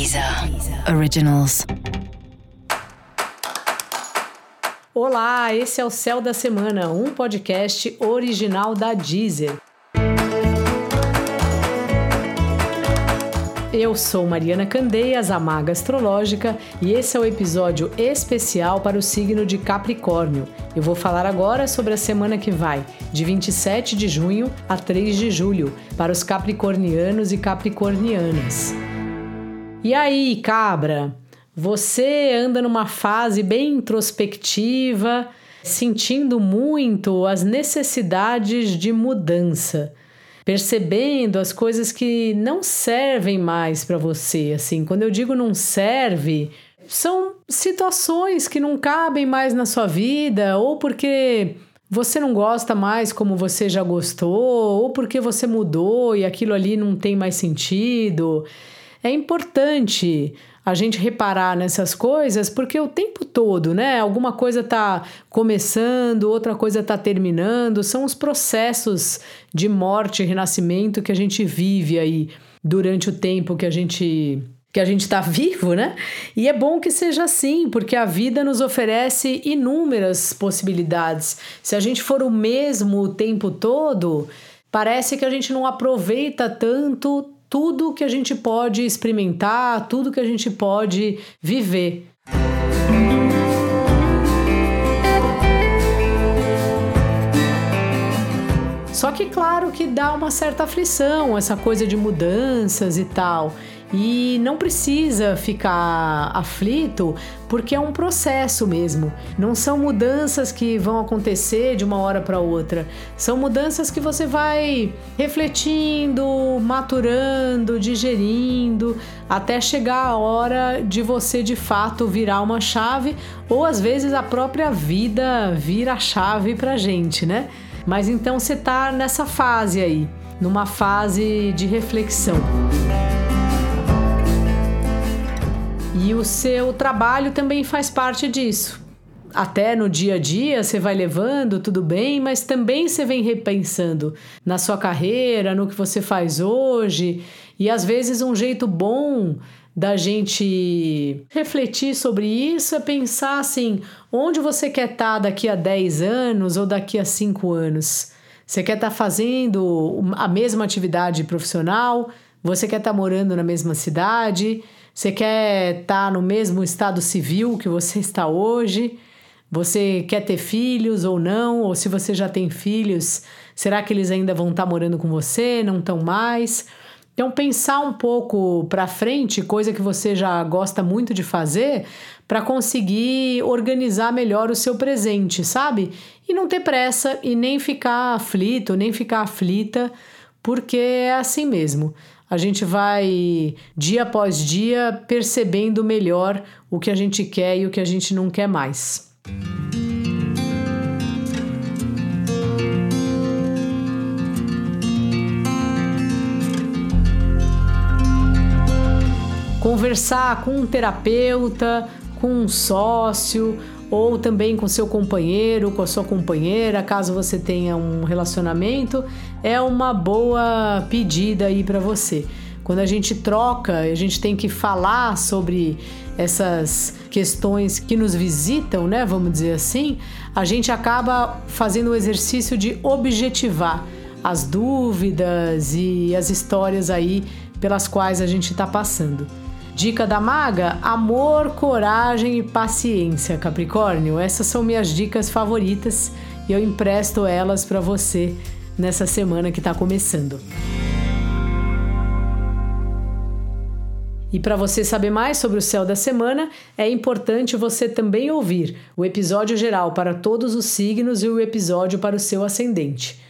Deezer Originals. Olá, esse é o Céu da Semana, um podcast original da Deezer. Eu sou Mariana Candeias, a Maga Astrológica, e esse é o episódio especial para o signo de Capricórnio. Eu vou falar agora sobre a semana que vai, de 27 de junho a 3 de julho, para os capricornianos e capricornianas. E aí, cabra? Você anda numa fase bem introspectiva, sentindo muito as necessidades de mudança, percebendo as coisas que não servem mais para você. Assim, quando eu digo não serve, são situações que não cabem mais na sua vida, ou porque você não gosta mais como você já gostou, ou porque você mudou e aquilo ali não tem mais sentido. É importante a gente reparar nessas coisas, porque o tempo todo, né? Alguma coisa está começando, outra coisa está terminando, são os processos de morte e renascimento que a gente vive aí durante o tempo que a gente que a gente está vivo, né? E é bom que seja assim, porque a vida nos oferece inúmeras possibilidades. Se a gente for o mesmo o tempo todo, parece que a gente não aproveita tanto tudo que a gente pode experimentar, tudo que a gente pode viver. Só que, claro, que dá uma certa aflição essa coisa de mudanças e tal. E não precisa ficar aflito, porque é um processo mesmo. Não são mudanças que vão acontecer de uma hora para outra. São mudanças que você vai refletindo, maturando, digerindo, até chegar a hora de você de fato virar uma chave, ou às vezes a própria vida vira a chave pra gente, né? Mas então você tá nessa fase aí, numa fase de reflexão. E o seu trabalho também faz parte disso. Até no dia a dia você vai levando, tudo bem, mas também você vem repensando na sua carreira, no que você faz hoje. E às vezes um jeito bom da gente refletir sobre isso é pensar assim: onde você quer estar daqui a 10 anos ou daqui a 5 anos? Você quer estar fazendo a mesma atividade profissional? Você quer estar morando na mesma cidade? Você quer estar tá no mesmo estado civil que você está hoje? Você quer ter filhos ou não? Ou se você já tem filhos, será que eles ainda vão estar tá morando com você? Não estão mais? Então, pensar um pouco para frente, coisa que você já gosta muito de fazer, para conseguir organizar melhor o seu presente, sabe? E não ter pressa e nem ficar aflito, nem ficar aflita, porque é assim mesmo a gente vai, dia após dia, percebendo melhor o que a gente quer e o que a gente não quer mais. Conversar com um terapeuta, com um sócio, ou também com seu companheiro, com a sua companheira, caso você tenha um relacionamento, é uma boa pedida aí para você. Quando a gente troca, a gente tem que falar sobre essas questões que nos visitam, né, vamos dizer assim, a gente acaba fazendo o exercício de objetivar as dúvidas e as histórias aí pelas quais a gente está passando. Dica da maga: amor, coragem e paciência, Capricórnio. Essas são minhas dicas favoritas e eu empresto elas para você nessa semana que está começando. E para você saber mais sobre o céu da semana, é importante você também ouvir o episódio geral para todos os signos e o episódio para o seu ascendente.